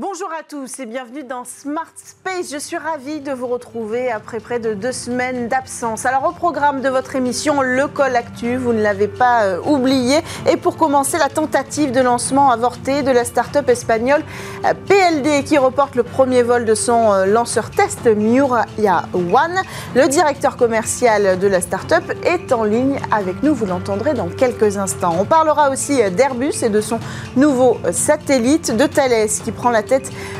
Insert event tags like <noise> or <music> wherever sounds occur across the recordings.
Bonjour à tous et bienvenue dans Smart Space. Je suis ravie de vous retrouver après près de deux semaines d'absence. Alors au programme de votre émission Le Col Actu, vous ne l'avez pas euh, oublié. Et pour commencer, la tentative de lancement avorté de la start-up espagnole euh, PLD qui reporte le premier vol de son euh, lanceur test Miuraya One. Le directeur commercial de la start-up est en ligne avec nous, vous l'entendrez dans quelques instants. On parlera aussi d'Airbus et de son nouveau satellite, de Thales qui prend la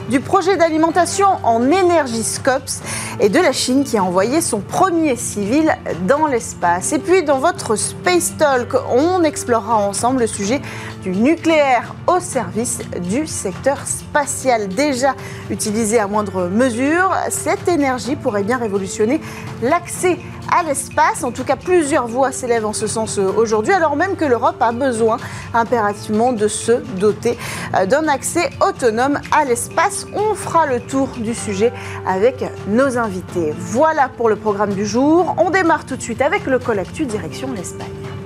du projet d'alimentation en énergie SCOPS et de la Chine qui a envoyé son premier civil dans l'espace. Et puis dans votre Space Talk, on explorera ensemble le sujet du nucléaire au service du secteur spatial. Déjà utilisé à moindre mesure, cette énergie pourrait bien révolutionner l'accès à l'espace. En tout cas, plusieurs voix s'élèvent en ce sens aujourd'hui, alors même que l'Europe a besoin impérativement de se doter euh, d'un accès autonome à l'espace. On fera le tour du sujet avec nos invités. Voilà pour le programme du jour. On démarre tout de suite avec le Collectu direction l'Espagne.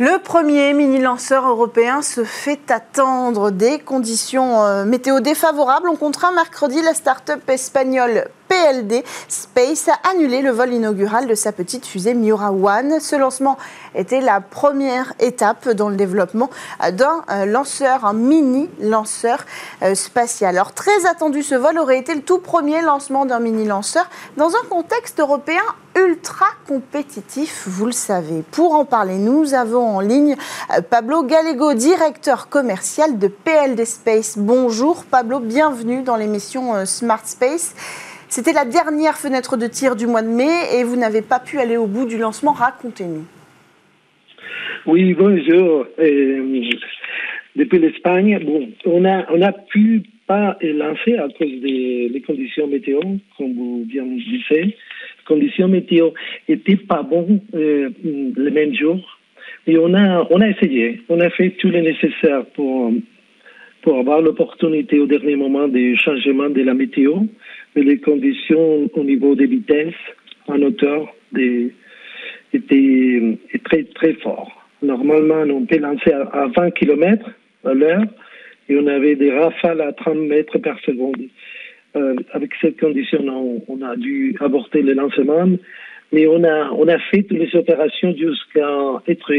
Le premier mini-lanceur européen se fait attendre. Des conditions euh, météo défavorables ont contraint mercredi la start-up espagnole PLD Space a annulé le vol inaugural de sa petite fusée Miura One. Ce lancement était la première étape dans le développement d'un euh, lanceur, un mini lanceur euh, spatial. Alors très attendu, ce vol aurait été le tout premier lancement d'un mini lanceur dans un contexte européen ultra compétitif, vous le savez. Pour en parler, nous avons en ligne euh, Pablo Gallego, directeur commercial de PLD Space. Bonjour Pablo, bienvenue dans l'émission Smart Space. C'était la dernière fenêtre de tir du mois de mai et vous n'avez pas pu aller au bout du lancement. Racontez-nous. Oui, bonjour. Euh, depuis l'Espagne, bon, on n'a on a pu pas lancer à cause des conditions météo, comme vous bien disiez. Les conditions météo n'étaient pas bonnes euh, le même jour. Et on a, on a essayé, on a fait tout le nécessaire pour, pour avoir l'opportunité au dernier moment des changements de la météo les conditions au niveau des vitesses en hauteur étaient, très, très fortes. Normalement, on peut lancer à, 20 km à l'heure et on avait des rafales à 30 mètres par seconde. Euh, avec cette condition, on, a dû avorter le lancement, mais on a, on a fait toutes les opérations jusqu'à être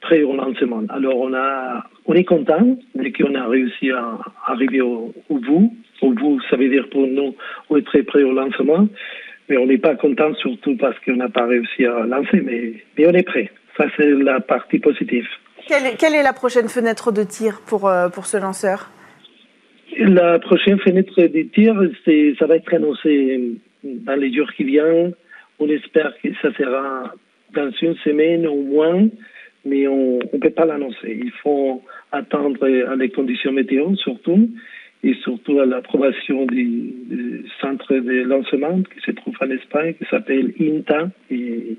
très au lancement. Alors, on, a, on est content dès qu'on a réussi à arriver au, au bout pour vous, ça veut dire pour nous, on est très près au lancement. Mais on n'est pas content surtout parce qu'on n'a pas réussi à lancer, mais, mais on est prêt. Ça, c'est la partie positive. Quelle est, quelle est, la prochaine fenêtre de tir pour, euh, pour ce lanceur? La prochaine fenêtre de tir, ça va être annoncé dans les jours qui viennent. On espère que ça sera dans une semaine au moins, mais on ne peut pas l'annoncer. Il faut attendre les conditions météo surtout et surtout à l'approbation du, centre de lancement qui se trouve en Espagne, qui s'appelle INTA, et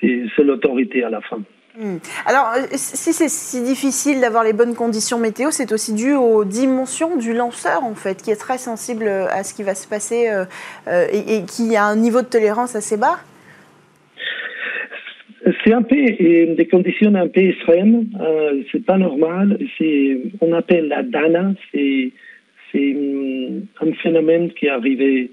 c'est l'autorité à la fin. Hmm. Alors, euh, si c'est si difficile d'avoir les bonnes conditions météo, c'est aussi dû aux dimensions du lanceur, en fait, qui est très sensible à ce qui va se passer euh, euh, et, qui a un niveau de tolérance assez bas c'est un peu des conditions un peu extrêmes. c'est pas normal. C'est, on appelle la DANA. C'est c'est un phénomène qui est arrivé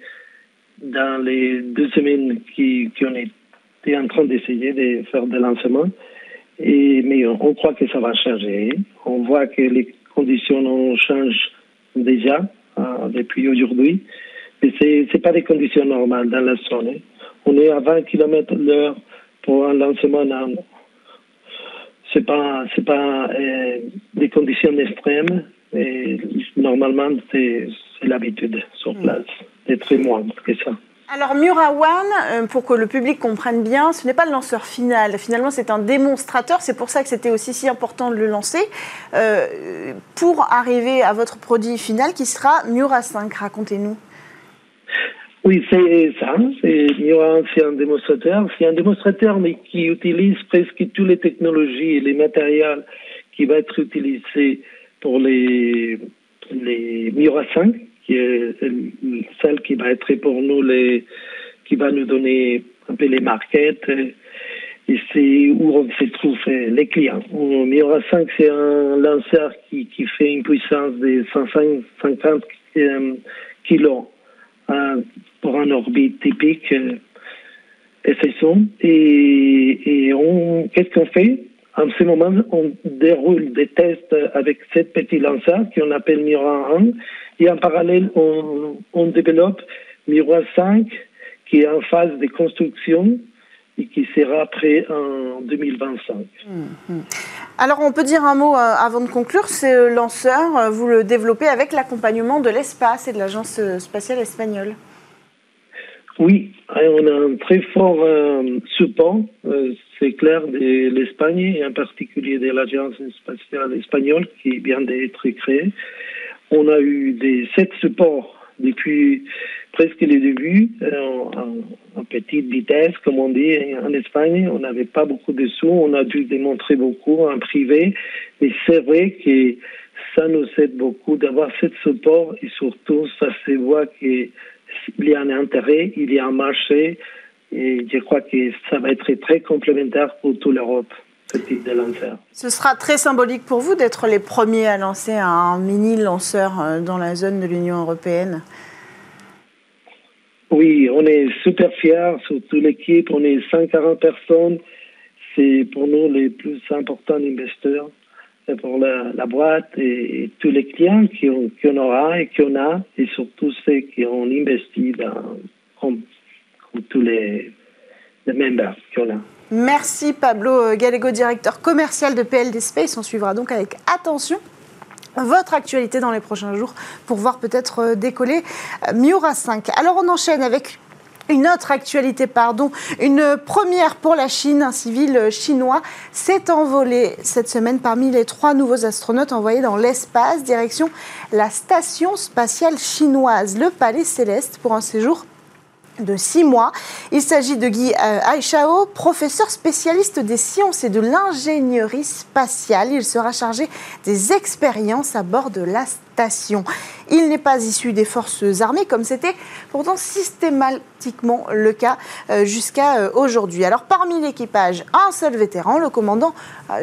dans les deux semaines qui, on était en train d'essayer de faire des lancements. Et, mais on, croit que ça va changer. On voit que les conditions ont changé déjà euh, depuis aujourd'hui. Mais ce n'est pas des conditions normales dans la zone. On est à 20 km l'heure pour un lancement. Ce n'est pas, c'est pas euh, des conditions extrêmes. Et normalement, c'est l'habitude sur mm. place. C'est très moindre que ça. Alors Mura One, euh, pour que le public comprenne bien, ce n'est pas le lanceur final. Finalement, c'est un démonstrateur. C'est pour ça que c'était aussi si important de le lancer euh, pour arriver à votre produit final qui sera Mura 5. Racontez-nous. Oui, c'est ça. Mura, c'est un démonstrateur. C'est un démonstrateur, mais qui utilise presque toutes les technologies et les matériels qui vont être utilisés pour les, les Miura 5, qui est celle qui va être pour nous les, qui va nous donner un peu les markets et c'est où on se trouve les clients. Miura 5, c'est un lanceur qui, qui, fait une puissance de 150 euh, pour un orbite typique euh, SSO. Et, et qu'est-ce qu'on fait? En ce moment, on déroule des tests avec cette petite lanceur qu'on appelle Miura 1. Et en parallèle, on, on développe Miura 5 qui est en phase de construction et qui sera prêt en 2025. Mhm. Alors on peut dire un mot euh, avant de conclure, ce lanceur, euh, vous le développez avec l'accompagnement de l'espace et de l'Agence spatiale espagnole. Oui, on a un très fort euh, support, c'est clair, de l'Espagne et en particulier de l'Agence spatiale espagnole qui vient d'être créée. On a eu des sept supports depuis presque les débuts, euh, en, petite vitesse, comme on dit en Espagne. On n'avait pas beaucoup de sous, on a dû démontrer beaucoup en privé. Mais c'est vrai que ça nous aide beaucoup d'avoir ce support et surtout, ça se voit qu'il y a un intérêt, il y a un marché. Et je crois que ça va être très complémentaire pour toute l'Europe. Ce type de lanceur. Ce sera très symbolique pour vous d'être les premiers à lancer un mini lanceur euh, dans la zone de l'Union européenne. Oui, on est super fiers, surtout l'équipe, on est 140 personnes. C'est pour nous les plus importants investisseurs pour la, boîte et, tous les clients qu'on aura et qu'on a, et surtout ceux qui ont investi dans tous les, les membres qu'on a. Merci Pablo Gallego, directeur commercial de PLD Space. On suivra donc avec attention votre actualité dans les prochains jours pour voir peut-être euh, décoller euh, Miura 5. Alors on enchaîne avec une autre actualité, pardon, une première pour la Chine. Un civil chinois s'est envolé cette semaine parmi les trois nouveaux astronautes envoyés dans l'espace, direction la station spatiale chinoise, le Palais Céleste, pour un séjour de six mois. Il s'agit de Guy euh, Aishao, professeur spécialiste des sciences et de l'ingénierie spatiale. Il sera chargé des expériences à bord de la station. Il n'est pas issu des forces armées comme c'était pourtant systématiquement le cas euh, jusqu'à euh, aujourd'hui. Alors parmi l'équipage, un seul vétéran, le commandant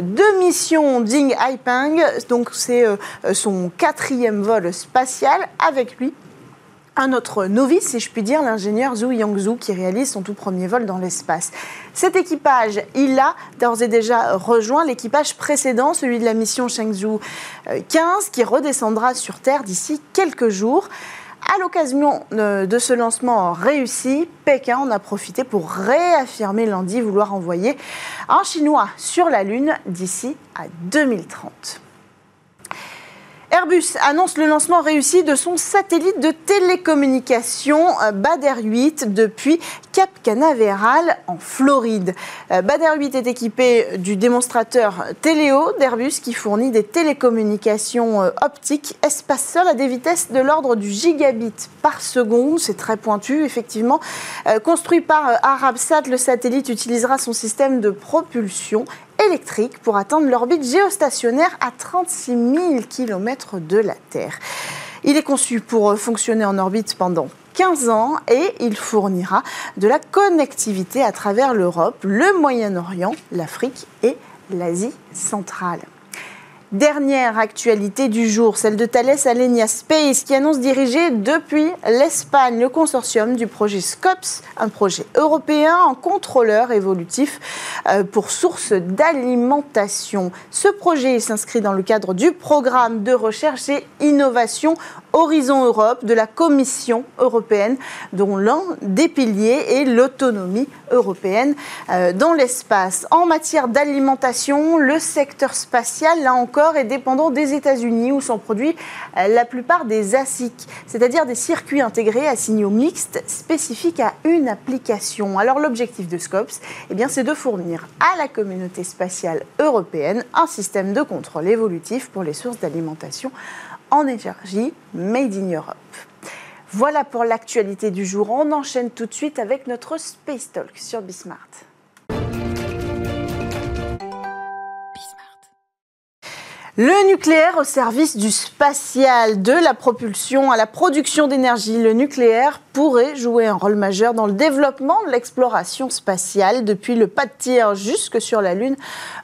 de mission Ding Haipeng. Donc c'est son quatrième vol spatial avec lui un autre novice, si je puis dire, l'ingénieur Zhu Yangzhou, qui réalise son tout premier vol dans l'espace. Cet équipage, il a d'ores et déjà rejoint l'équipage précédent, celui de la mission Shenzhou 15, euh, qui redescendra sur Terre d'ici quelques jours. À l'occasion euh, de ce lancement réussi, Pékin en a profité pour réaffirmer lundi vouloir envoyer un Chinois sur la Lune d'ici à 2030. Airbus annonce le lancement réussi de son satellite de télécommunication euh, Bader 8 depuis Cap Canaveral en Floride. Euh, Bader 8 est équipé du démonstrateur Téléo d'Airbus qui fournit des télécommunications euh, optiques espace seul à des vitesses de l'ordre du gigabit par seconde. C'est très pointu, effectivement. Construit par Arabsat, le satellite utilisera son système de propulsion pour atteindre l'orbite géostationnaire à 36 000 km de la Terre. Il est conçu pour fonctionner en orbite pendant 15 ans et il fournira de la connectivité à travers l'Europe, le Moyen-Orient, l'Afrique et l'Asie centrale. Dernière actualité du jour, celle de Thales Alenia Space qui annonce diriger depuis l'Espagne le consortium du projet SCOPS, un projet européen en contrôleur évolutif euh, pour sources d'alimentation. Ce projet s'inscrit dans le cadre du programme de recherche et innovation Horizon Europe de la Commission européenne, dont l'un des piliers est l'autonomie européenne euh, dans l'espace. En matière d'alimentation, le secteur spatial, là encore, est dépendant des États-Unis où sont produits euh, la plupart des ASIC, c'est-à-dire des circuits intégrés à signaux mixtes spécifiques à une application. Alors l'objectif de Scopes, eh c'est de fournir à la communauté spatiale européenne un système de contrôle évolutif pour les sources d'alimentation en énergie made in Europe. Voilà pour l'actualité du jour. On enchaîne tout de suite avec notre Space Talk sur Bismart. Le nucléaire au service du spatial, de la propulsion à la production d'énergie. Le nucléaire pourrait jouer un rôle majeur dans le développement de l'exploration spatiale, depuis le pas de tir jusque sur la Lune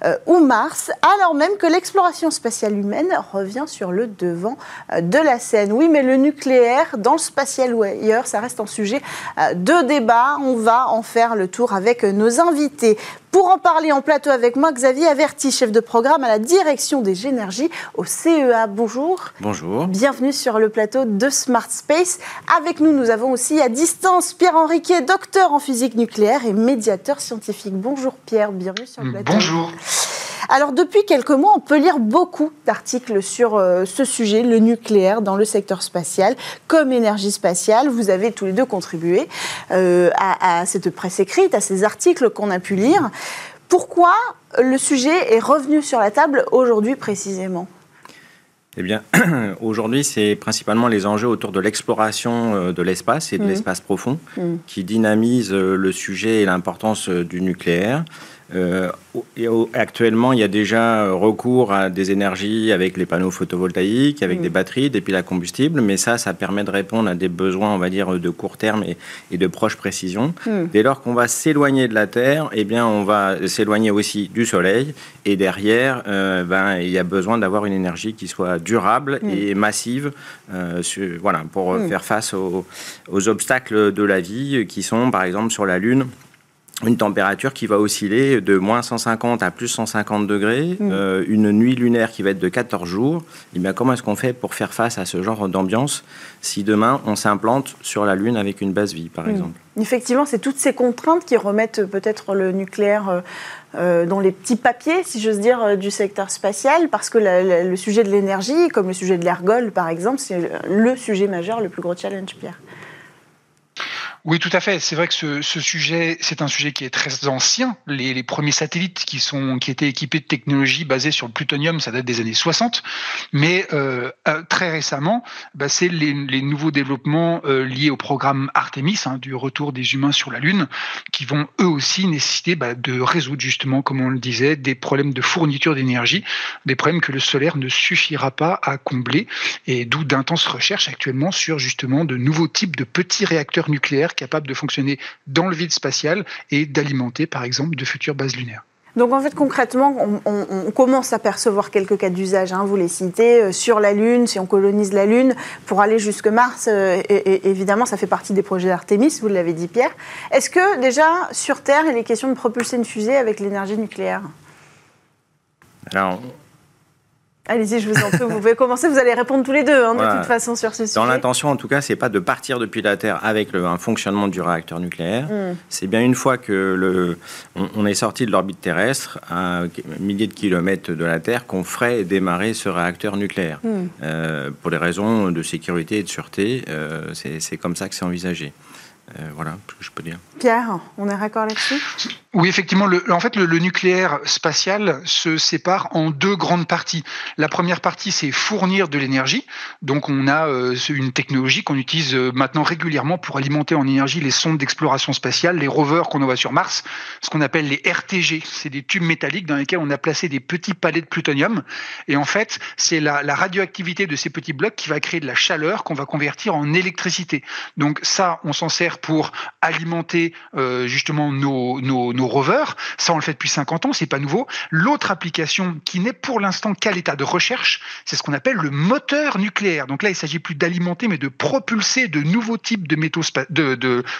euh, ou Mars, alors même que l'exploration spatiale humaine revient sur le devant euh, de la scène. Oui, mais le nucléaire, dans le spatial ou ailleurs, ça reste un sujet euh, de débat. On va en faire le tour avec nos invités. Pour en parler en plateau avec moi, Xavier Averti, chef de programme à la direction des énergies au CEA. Bonjour. Bonjour. Bienvenue sur le plateau de Smart Space. Avec nous, nous avons aussi à distance Pierre Henriquet, docteur en physique nucléaire et médiateur scientifique. Bonjour Pierre, bienvenue sur le plateau. Bonjour. Alors depuis quelques mois, on peut lire beaucoup d'articles sur euh, ce sujet, le nucléaire dans le secteur spatial, comme énergie spatiale. Vous avez tous les deux contribué euh, à, cette presse écrite, à ces articles qu'on a pu lire. Pourquoi le sujet est revenu sur la table aujourd'hui précisément? Eh bien, <clears throat> aujourd'hui, c'est principalement les enjeux autour de l'exploration euh, de l'espace et de mmh. l'espace profond mmh. qui dynamisent le sujet et l'importance du nucléaire. Euh, actuellement, il y a déjà recours à des énergies avec les panneaux photovoltaïques, avec mm. des batteries, des piles à combustible, mais ça, ça permet de répondre à des besoins, on va dire, de court terme et, de proche précision. Mm. Dès lors qu'on va s'éloigner de la Terre, eh bien, on va s'éloigner aussi du Soleil, et derrière, euh, ben, il y a besoin d'avoir une énergie qui soit durable mm. et massive, euh, voilà, pour faire face aux, aux obstacles de la vie, qui sont, par exemple, sur la Lune une température qui va osciller de moins 150 à plus 150 degrés, mm. euh, une nuit lunaire qui va être de 14 jours. Et eh bien, comment est-ce qu'on fait pour faire face à ce genre d'ambiance si demain on s'implante sur la Lune avec une base vie, par mm. exemple? Effectivement, c'est toutes ces contraintes qui remettent peut-être le nucléaire euh, euh, dans les petits papiers, si j'ose dire, du secteur spatial, parce que le sujet de l'énergie, comme le sujet de l'ergol, par exemple, c'est le sujet majeur, le plus gros challenge, Pierre. Oui, tout à fait. C'est vrai que ce, sujet, c'est un sujet qui est très ancien. Les, premiers satellites qui étaient équipés de technologies basées sur le plutonium, ça date des années 60. Mais euh, euh, très récemment, bah, c'est les, nouveaux développements euh, liés au programme Artemis, hein, du retour des humains sur la Lune, qui vont eux aussi nécessiter bah, de résoudre justement, comme on le disait, des problèmes de fourniture d'énergie, des problèmes que le solaire ne suffira pas à combler, et d'où d'intenses recherches actuellement sur justement de nouveaux types de petits réacteurs nucléaires capable de fonctionner dans le vide spatial et d'alimenter, par exemple, de futures bases lunaires. Donc en fait concrètement, on, commence à percevoir quelques cas d'usage, hein, vous les citez, euh, sur la Lune, si on colonise la Lune, pour aller jusque Mars, euh, et, évidemment ça fait partie des projets d'Artemis, vous l'avez dit Pierre. Est-ce que déjà sur Terre il est question de propulser une fusée avec l'énergie nucléaire? Alors Allez-y, je vous en prie, vous pouvez commencer, vous allez répondre tous les deux, hein, de toute façon, sur ce sujet. Dans l'intention, en tout cas, c'est pas de partir depuis la Terre avec le, un fonctionnement du réacteur nucléaire. Hmm. C'est bien une fois que le, on, est sorti de l'orbite terrestre, à milliers de kilomètres de la Terre, qu'on ferait démarrer ce réacteur nucléaire. Hmm. Euh, pour des raisons de sécurité et de sûreté, euh, c'est comme ça que c'est envisagé. Euh, voilà ce que je peux dire. Pierre, on est raccord là-dessus? Oui, effectivement. Le, en fait, le, nucléaire spatial se sépare en deux grandes parties. La première partie, c'est fournir de l'énergie. Donc, on a euh, une technologie qu'on utilise euh, maintenant régulièrement pour alimenter en énergie les sondes d'exploration spatiale, les rovers qu'on envoie sur Mars, ce qu'on appelle les RTG. C'est des tubes métalliques dans lesquels on a placé des petits palets de plutonium. Et en fait, c'est la, la radioactivité de ces petits blocs qui va créer de la chaleur qu'on va convertir en électricité. Donc ça, on s'en sert pour alimenter euh, justement nos, nos, nos, rovers. Ça, on le fait depuis 50 ans, c'est pas nouveau. L'autre application qui n'est pour l'instant qu'à l'état de recherche, c'est ce qu'on appelle le moteur nucléaire. Donc là, il s'agit plus d'alimenter, mais de propulser de nouveaux types de,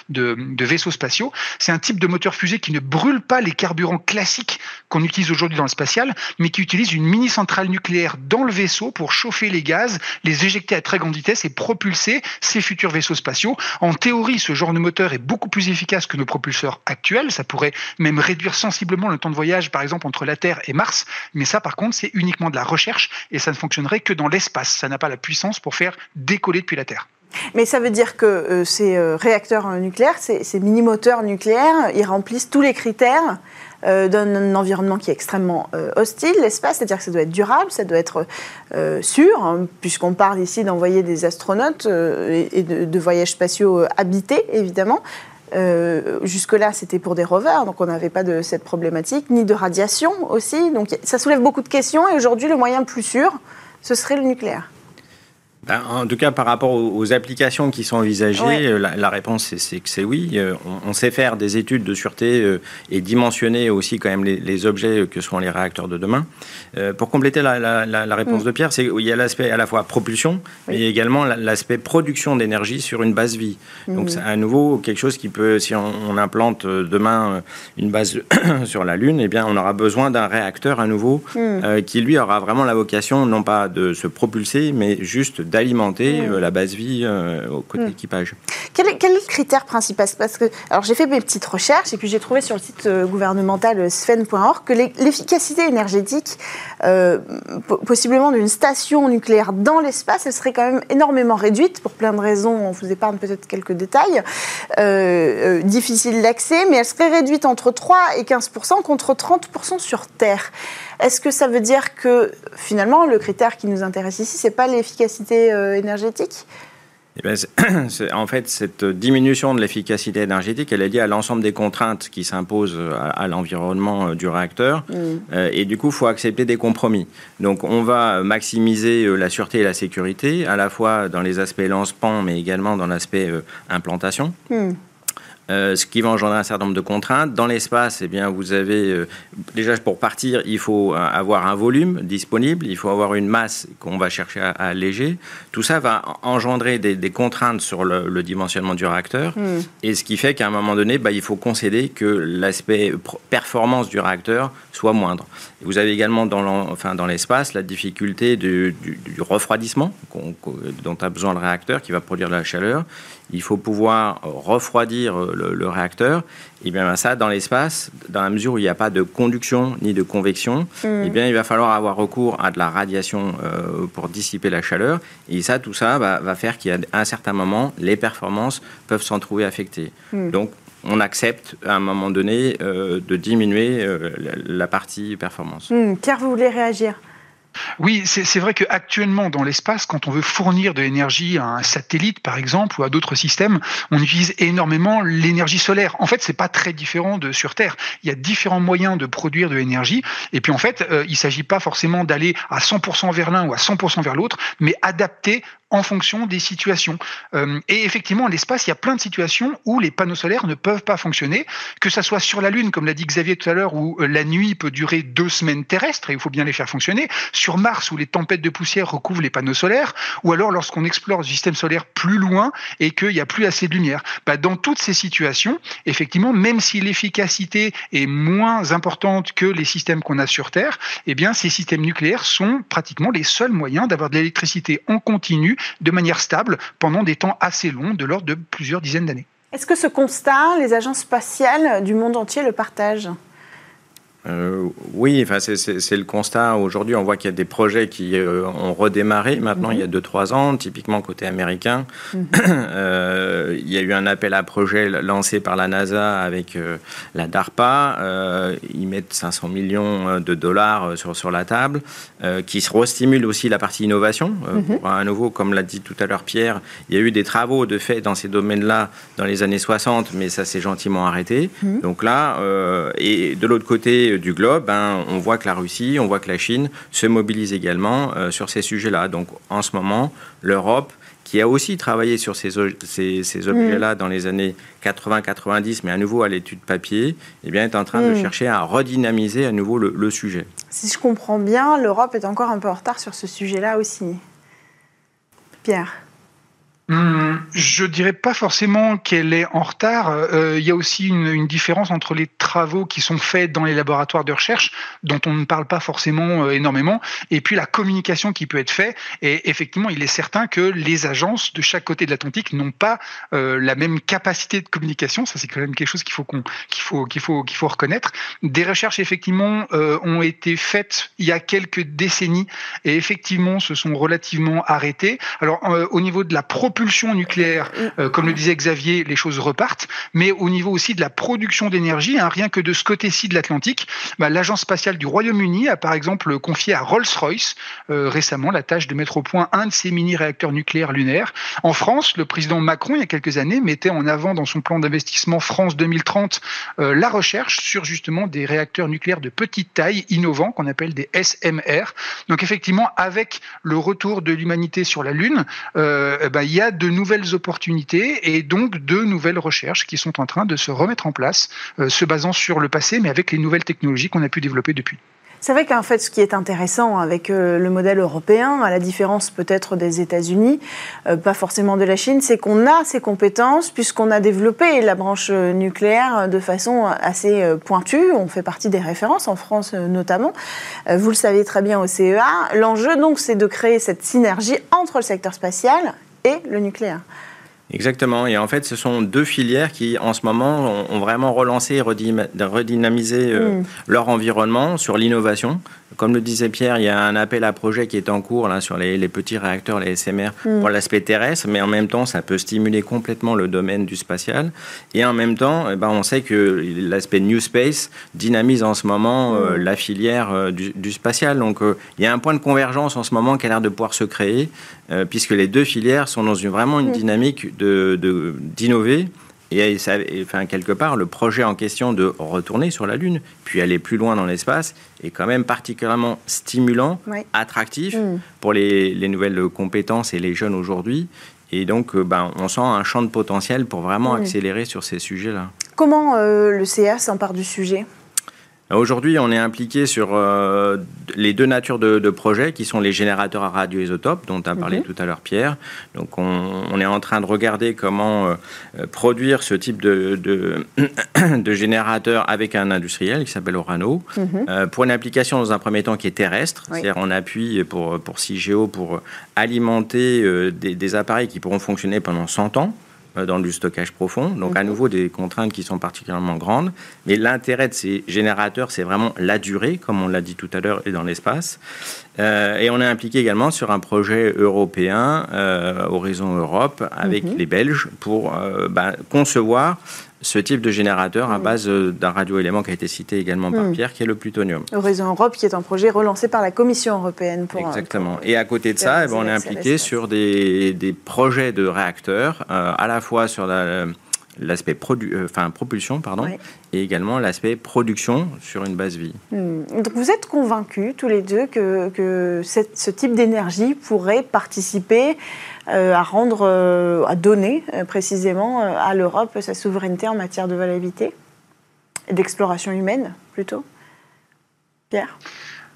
de vaisseaux spatiaux. C'est un type de moteur fusée qui ne brûle pas les carburants classiques qu'on utilise aujourd'hui dans le spatial, mais qui utilise une mini centrale nucléaire dans le vaisseau pour chauffer les gaz, les éjecter à très grande vitesse et propulser ces futurs vaisseaux spatiaux. En théorie, ce genre de moteur est beaucoup plus efficace que nos propulseurs actuels. Ça pourrait même réduire sensiblement le temps de voyage, par exemple, entre la Terre et Mars. Mais ça, par contre, c'est uniquement de la recherche et ça ne fonctionnerait que dans l'espace. Ça n'a pas la puissance pour faire décoller depuis la Terre. Mais ça veut dire que euh, ces euh, réacteurs nucléaires, ces, mini-moteurs nucléaires, ils remplissent tous les critères euh, d'un environnement qui est extrêmement euh, hostile, l'espace, c'est-à-dire que ça doit être durable, ça doit être euh, sûr, hein, puisqu'on parle ici d'envoyer des astronautes et, de, voyages spatiaux habités, évidemment. Jusque-là, c'était pour des rovers, donc on n'avait pas de cette problématique, ni de radiation aussi. Donc ça soulève beaucoup de questions, et aujourd'hui, le moyen le plus sûr, ce serait le nucléaire. Ben, en tout cas, par rapport aux, applications qui sont envisagées, euh, la, réponse c'est que c'est oui. Euh, on, sait faire des études de sûreté euh, et dimensionner aussi quand même les, objets que seront les réacteurs de demain. pour compléter la, réponse mm. de Pierre, c'est il y a l'aspect à la fois propulsion, mais également l'aspect production d'énergie sur une base vie. Donc mm. c'est à nouveau quelque chose qui peut, si on, implante demain une base <coughs> sur la Lune, eh bien on aura besoin d'un réacteur à nouveau mm. qui lui aura vraiment la vocation non pas de se propulser, mais juste d'alimenter euh, la base vie euh, au côté équipage. Quel est, quel est, le critère principal? Parce que alors j'ai fait mes petites recherches et puis j'ai trouvé sur le site euh, gouvernemental sven.org que l'efficacité énergétique, possiblement d'une station nucléaire dans l'espace, elle serait quand même énormément réduite pour plein de raisons. On vous épargne peut-être quelques détails. Euh, difficile d'accès, mais elle serait réduite entre 3 et 15% contre 30% sur Terre. Est-ce que ça veut dire que finalement le critère qui nous intéresse ici, c'est pas l'efficacité euh, énergétique? Eh ben, <clears throat> en fait, cette diminution de l'efficacité énergétique, elle est liée à l'ensemble des contraintes qui s'imposent à, l'environnement euh, du réacteur. Mm. Euh, et du coup, il faut accepter des compromis. Donc, on va maximiser la sûreté et la sécurité, à la fois dans les aspects lancement, mais également dans l'aspect implantation. Mm. Euh, ce qui va engendrer un certain nombre de contraintes. Dans l'espace, eh bien, vous avez euh, déjà pour partir, il faut euh, avoir un volume disponible, il faut avoir une masse qu'on va chercher à, alléger. Tout ça va engendrer des, contraintes sur le, dimensionnement du réacteur, hmm. et ce qui fait qu'à un moment donné, bah, il faut concéder que l'aspect performance du réacteur soit moindre. vous avez également dans l'espace la difficulté du, refroidissement dont a besoin le réacteur qui va produire de la chaleur il faut pouvoir refroidir euh, le, réacteur. Et bien ça, dans l'espace, dans la mesure où il n'y a pas de conduction ni de convection, mm. et bien il va falloir avoir recours à de la radiation euh, pour dissiper la chaleur. Et ça, tout ça va, faire qu'à un certain moment, les performances peuvent s'en trouver affectées. Mm. Donc on accepte à un moment donné euh, de diminuer la, partie performance. Mm. Pierre, vous voulez réagir? Oui, c'est vrai qu'actuellement, dans l'espace, quand on veut fournir de l'énergie à un satellite, par exemple, ou à d'autres systèmes, on utilise énormément l'énergie solaire. En fait, c'est pas très différent de sur Terre. Il y a différents moyens de produire de l'énergie. Et puis, en fait, euh, il s'agit pas forcément d'aller à 100% vers l'un ou à 100% vers l'autre, mais adapter en fonction des situations. Euh, et effectivement, l'espace, il y a plein de situations où les panneaux solaires ne peuvent pas fonctionner, que ça soit sur la Lune, comme l'a dit Xavier tout à l'heure, où euh, la nuit peut durer deux semaines terrestres et il faut bien les faire fonctionner, sur Mars, où les tempêtes de poussière recouvrent les panneaux solaires, ou alors lorsqu'on explore le système solaire plus loin et qu'il n'y a plus assez de lumière. Bah, dans toutes ces situations, effectivement, même si l'efficacité est moins importante que les systèmes qu'on a sur Terre, eh bien, ces systèmes nucléaires sont pratiquement les seuls moyens d'avoir de l'électricité en continu de manière stable pendant des temps assez longs, de l'ordre de plusieurs dizaines d'années. Est-ce que ce constat, les agences spatiales du monde entier le partagent? Euh, oui, enfin, c'est le constat. Aujourd'hui, on voit qu'il y a des projets qui euh, ont redémarré maintenant il y a 2-3 ans, typiquement côté américain. Mhm. <clears throat> Euh, il y a eu un appel à projet lancé par la NASA avec la DARPA. ils mettent 500 millions de dollars sur, sur la table, qui restimule aussi la partie innovation. Mhm. À nouveau, comme l'a dit tout à l'heure Pierre, il y a eu des travaux de fait dans ces domaines-là dans les années 60, mais ça s'est gentiment arrêté. Mhm. Donc là, et de l'autre côté, du globe, hein, on voit que la Russie, on voit que la Chine se mobilise également euh, sur ces sujets-là. Donc en ce moment, l'Europe, qui a aussi travaillé sur ces, ces, objets-là mm. dans les années 80-90, mais à nouveau à l'étude papier, eh bien, est en train de mm. chercher à redynamiser à nouveau le sujet. Si je comprends bien, l'Europe est encore un peu en retard sur ce sujet-là aussi. Pierre Hmm, je dirais pas forcément qu'elle est en retard. Euh, il y a aussi une, différence entre les travaux qui sont faits dans les laboratoires de recherche, dont on ne parle pas forcément euh, énormément, et puis la communication qui peut être faite. Et effectivement, il est certain que les agences de chaque côté de l'Atlantique n'ont pas euh, la même capacité de communication. Ça, c'est quand même quelque chose qu'il faut qu'il faut qu'il faut qu'il faut reconnaître. Des recherches effectivement ont été faites il y a quelques décennies et effectivement se sont relativement arrêtées. Alors au niveau de la propulsion propulsion nucléaire, mm. comme le disait Xavier, les choses repartent, mais au niveau aussi de la production d'énergie, hein, rien que de ce côté-ci de l'Atlantique, bah, l'agence spatiale du Royaume-Uni a par exemple confié à Rolls-Royce récemment la tâche de mettre au point un de ces mini-réacteurs nucléaires lunaires. En France, le président Macron, il y a quelques années, mettait en avant dans son plan d'investissement France 2030 la recherche sur justement des réacteurs nucléaires de petite taille, innovants, qu'on appelle des SMR. Donc effectivement, avec le retour de l'humanité sur la Lune, euh, eh ben, il a de nouvelles opportunités et donc de nouvelles recherches qui sont en train de se remettre en place, euh, se basant sur le passé, mais avec les nouvelles technologies qu'on a pu développer depuis. C'est vrai qu'en fait, ce qui est intéressant avec euh, le modèle européen, à la différence peut-être des États-Unis, euh, pas forcément de la Chine, c'est qu'on a ces compétences puisqu'on a développé la branche nucléaire de façon assez pointue. On fait partie des références en France notamment. Vous le savez très bien au CEA. L'enjeu donc, c'est de créer cette synergie entre le secteur spatial et le nucléaire. Exactement. Et en fait, ce sont deux filières qui, en ce moment, ont, vraiment relancé et redynamisé mm. leur environnement sur l'innovation. Comme le disait Pierre, il y a un appel à projet qui est en cours là, sur les, petits réacteurs, les SMR, mm. pour l'aspect terrestre, mais en même temps, ça peut stimuler complètement le domaine du spatial. Et en même temps, eh ben, on sait que l'aspect New Space dynamise en ce moment euh, mm. la filière euh, du, spatial. Donc, euh, il y a un point de convergence en ce moment qui a l'air de pouvoir se créer, puisque les deux filières sont dans une, vraiment une mm. dynamique d'innover. De, et, ça, enfin, quelque part, le projet en question de retourner sur la Lune, puis aller plus loin dans l'espace, est quand même particulièrement stimulant, attractif mm. pour les, nouvelles compétences et les jeunes aujourd'hui. Et donc, euh, ben, on sent un champ de potentiel pour vraiment mm. accélérer sur ces sujets-là. Comment euh, le CA s'empare du sujet? Aujourd'hui, on est impliqué sur euh, les deux natures de, projets qui sont les générateurs à radioisotopes dont a parlé mhm. tout à l'heure Pierre. Donc, on, est en train de regarder comment euh, produire ce type de, <clears throat> de, générateur avec un industriel qui s'appelle Orano mhm. euh, pour une application dans un premier temps qui est terrestre, c'est-à-dire on appuie pour, pour CIGEO pour alimenter des, des appareils qui pourront fonctionner pendant 100 ans. Euh, dans du stockage profond. Donc, à nouveau, des contraintes qui sont particulièrement grandes. Mais l'intérêt de ces générateurs, c'est vraiment la durée, comme on l'a dit tout à l'heure, et dans l'espace. Euh, et on est impliqué également sur un projet européen, euh, Horizon Europe, avec mhm. les Belges, pour bah, concevoir ce type de générateur à base euh, d'un radioélément qui a été cité également par. Pierre, qui est le plutonium. Horizon Europe, qui est un projet relancé par la Commission européenne. Pour, Exactement. et à côté de ça, eh ben, on est impliqué sur des, des, projets de réacteurs, euh, à la fois sur l'aspect euh, enfin, propulsion pardon, et également l'aspect production sur une base vie. Mm. Donc vous êtes convaincus tous les deux que, que ce type d'énergie pourrait participer euh, à rendre, euh, à donner euh, précisément à l'Europe sa souveraineté en matière de valabilité et d'exploration humaine plutôt. Pierre?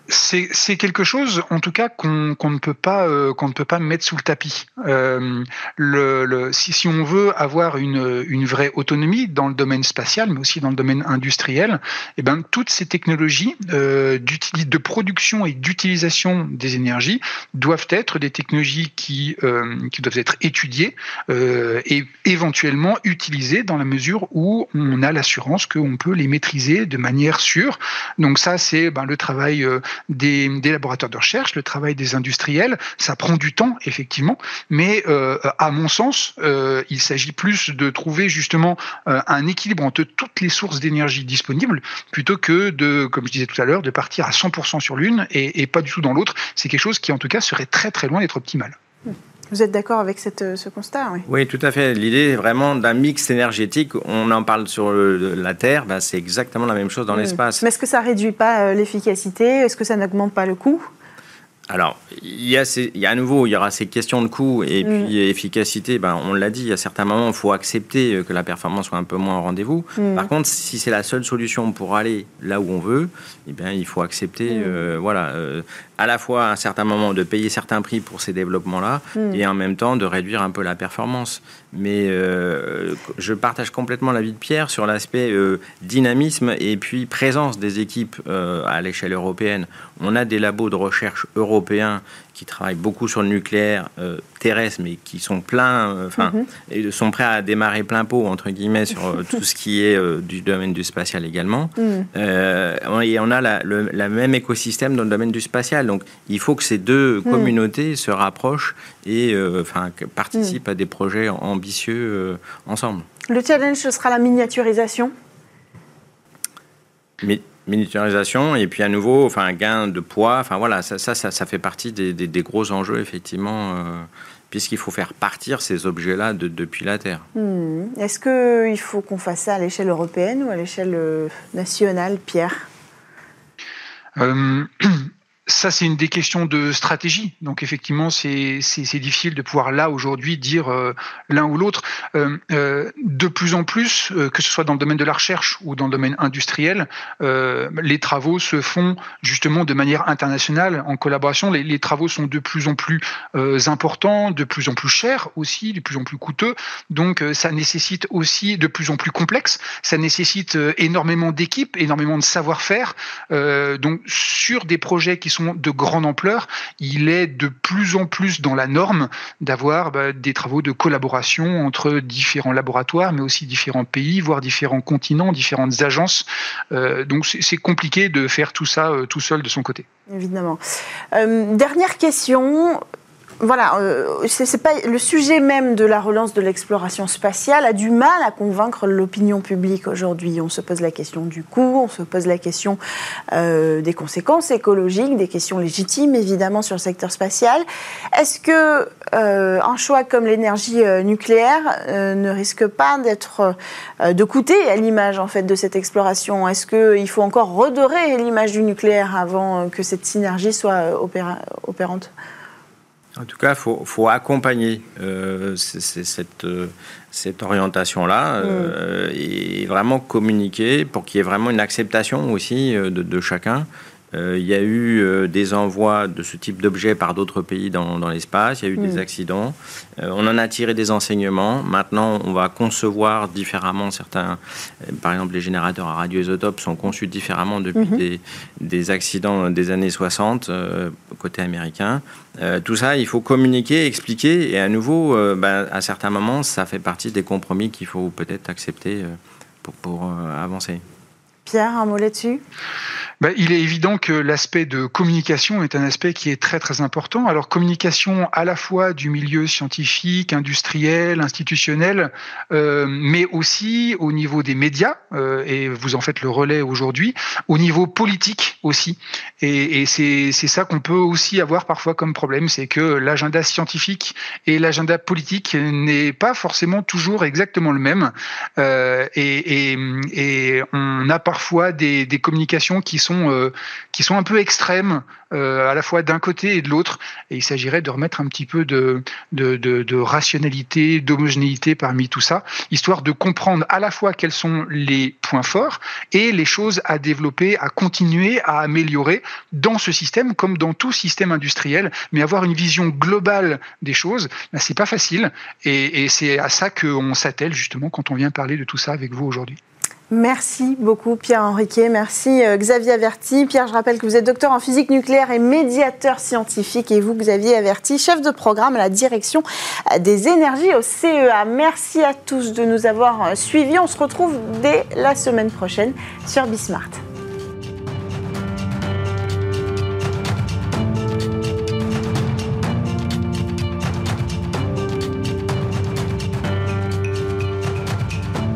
C'est quelque chose, en tout cas, qu'on ne peut pas euh, qu'on ne peut pas mettre sous le tapis. Euh, le, le, si, si, on veut avoir une, une, vraie autonomie dans le domaine spatial, mais aussi dans le domaine industriel, eh ben toutes ces technologies euh, de production et d'utilisation des énergies doivent être des technologies qui euh, qui doivent être étudiées euh, et éventuellement utilisées dans la mesure où on a l'assurance qu'on peut les maîtriser de manière sûre. Donc ça, c'est ben, le travail euh, des, laboratoires de recherche, le travail des industriels. Ça prend du temps, effectivement, mais euh, à mon sens, euh, il s'agit plus de trouver justement euh, un équilibre entre toutes les sources d'énergie disponibles, plutôt que de, comme je disais tout à l'heure, de partir à 100% sur l'une et, pas du tout dans l'autre. C'est quelque chose qui, en tout cas, serait très très loin d'être optimal. Vous êtes d'accord avec cette, ce constat oui. oui, tout à fait. L'idée est vraiment d'un mix énergétique. On en parle sur la Terre, ben, c'est exactement la même chose dans l'espace. Mais est-ce que ça réduit pas euh, l'efficacité? Est-ce que ça n'augmente pas le coût? Alors, il y, a il y a à nouveau, il y aura ces questions de coût et mm. puis efficacité. Ben, on l'a dit, à certains moments, il faut accepter que la performance soit un peu moins au rendez-vous. Mm. Par contre, si c'est la seule solution pour aller là où on veut, eh bien, il faut accepter, mm. euh, voilà, euh, à la fois à un certain moment de payer certains prix pour ces développements-là et en même temps de réduire un peu la performance. Mais euh, je partage complètement l'avis de Pierre sur l'aspect dynamisme et puis présence des équipes à l'échelle européenne. On a des labos de recherche européens qui travaillent beaucoup sur le nucléaire euh, terrestre, mais qui sont pleins, euh, enfin, et sont prêts à démarrer plein pot entre guillemets sur euh, tout ce qui est du domaine du spatial également. Mhm. et on a la, le même écosystème dans le domaine du spatial. Donc, il faut que ces deux mhm. communautés se rapprochent et enfin participent à des projets ambitieux ensemble. Le challenge, ce sera la miniaturisation? Mais miniaturisation et puis à nouveau enfin un gain de poids. Enfin voilà ça ça, ça, fait partie des, des, gros enjeux effectivement euh, puisqu'il faut faire partir ces objets là de, depuis la terre. Hmm. est-ce qu'il faut qu'on fasse ça à l'échelle européenne ou à l'échelle euh, nationale Pierre? Euh, <clears throat> ça, c'est une des questions de stratégie. Donc, effectivement, c'est difficile de pouvoir là aujourd'hui dire euh, l'un ou l'autre. Euh, euh, de plus en plus, que ce soit dans le domaine de la recherche ou dans le domaine industriel, les travaux se font justement de manière internationale, en collaboration. Les, les travaux sont de plus en plus importants, de plus en plus chers aussi, de plus en plus coûteux. Donc, ça nécessite aussi de plus en plus complexe. Ça nécessite énormément d'équipes, énormément de savoir-faire. donc, sur des projets qui sont de grande ampleur, il est de plus en plus dans la norme d'avoir bah, des travaux de collaboration entre différents laboratoires, mais aussi différents pays, voire différents continents, différentes agences. Euh, donc c'est compliqué de faire tout ça euh, tout seul de son côté. Évidemment. Euh, dernière question voilà, euh, pas le sujet même de la relance de l'exploration spatiale a du mal à convaincre l'opinion publique aujourd'hui. On se pose la question du coût, on se pose la question euh, des conséquences écologiques, des questions légitimes évidemment sur le secteur spatial. Est-ce que euh, un choix comme l'énergie nucléaire ne risque pas de coûter à l'image en fait de cette exploration? Est-ce qu'il faut encore redorer l'image du nucléaire avant que cette synergie soit opérante? En tout cas, il faut, accompagner euh, cette, euh, cette orientation-là euh, mm. et vraiment communiquer pour qu'il y ait vraiment une acceptation aussi de chacun. Euh, il y a eu euh, des envois de ce type d'objets par d'autres pays dans, l'espace, il y a eu des mm. accidents. Euh, on en a tiré des enseignements. Maintenant, on va concevoir différemment certains. par exemple, les générateurs à radioisotopes sont conçus différemment depuis mm-hmm. des, accidents des années 60, côté américain. tout ça, il faut communiquer, expliquer. Et à nouveau, ben, à certains moments, ça fait partie des compromis qu'il faut peut-être accepter pour, pour avancer. Pierre, un mot là-dessus? Bah, il est évident que l'aspect de communication est un aspect qui est très très important. Alors communication à la fois du milieu scientifique, industriel, institutionnel, euh, mais aussi au niveau des médias, euh, et vous en faites le relais aujourd'hui, au niveau politique aussi. Et, et c'est ça qu'on peut aussi avoir parfois comme problème, c'est que l'agenda scientifique et l'agenda politique n'est pas forcément toujours exactement le même. Euh, et, et, on a parfois des communications qui sont, euh, qui sont un peu extrêmes, euh, à la fois d'un côté et de l'autre. Et il s'agirait de remettre un petit peu de, rationalité, d'homogénéité parmi tout ça, histoire de comprendre à la fois quels sont les points forts et les choses à développer, à continuer, à améliorer dans ce système, comme dans tout système industriel. Mais avoir une vision globale des choses, ben, c'est pas facile. Et, et c'est à ça qu'on s'attelle justement quand on vient parler de tout ça avec vous aujourd'hui. Merci beaucoup Pierre Henriquet, merci euh, Xavier Averti. Pierre, je rappelle que vous êtes docteur en physique nucléaire et médiateur scientifique et vous Xavier Averti, chef de programme à la direction des énergies au CEA. Merci à tous de nous avoir euh, suivis. On se retrouve dès la semaine prochaine sur Bismart.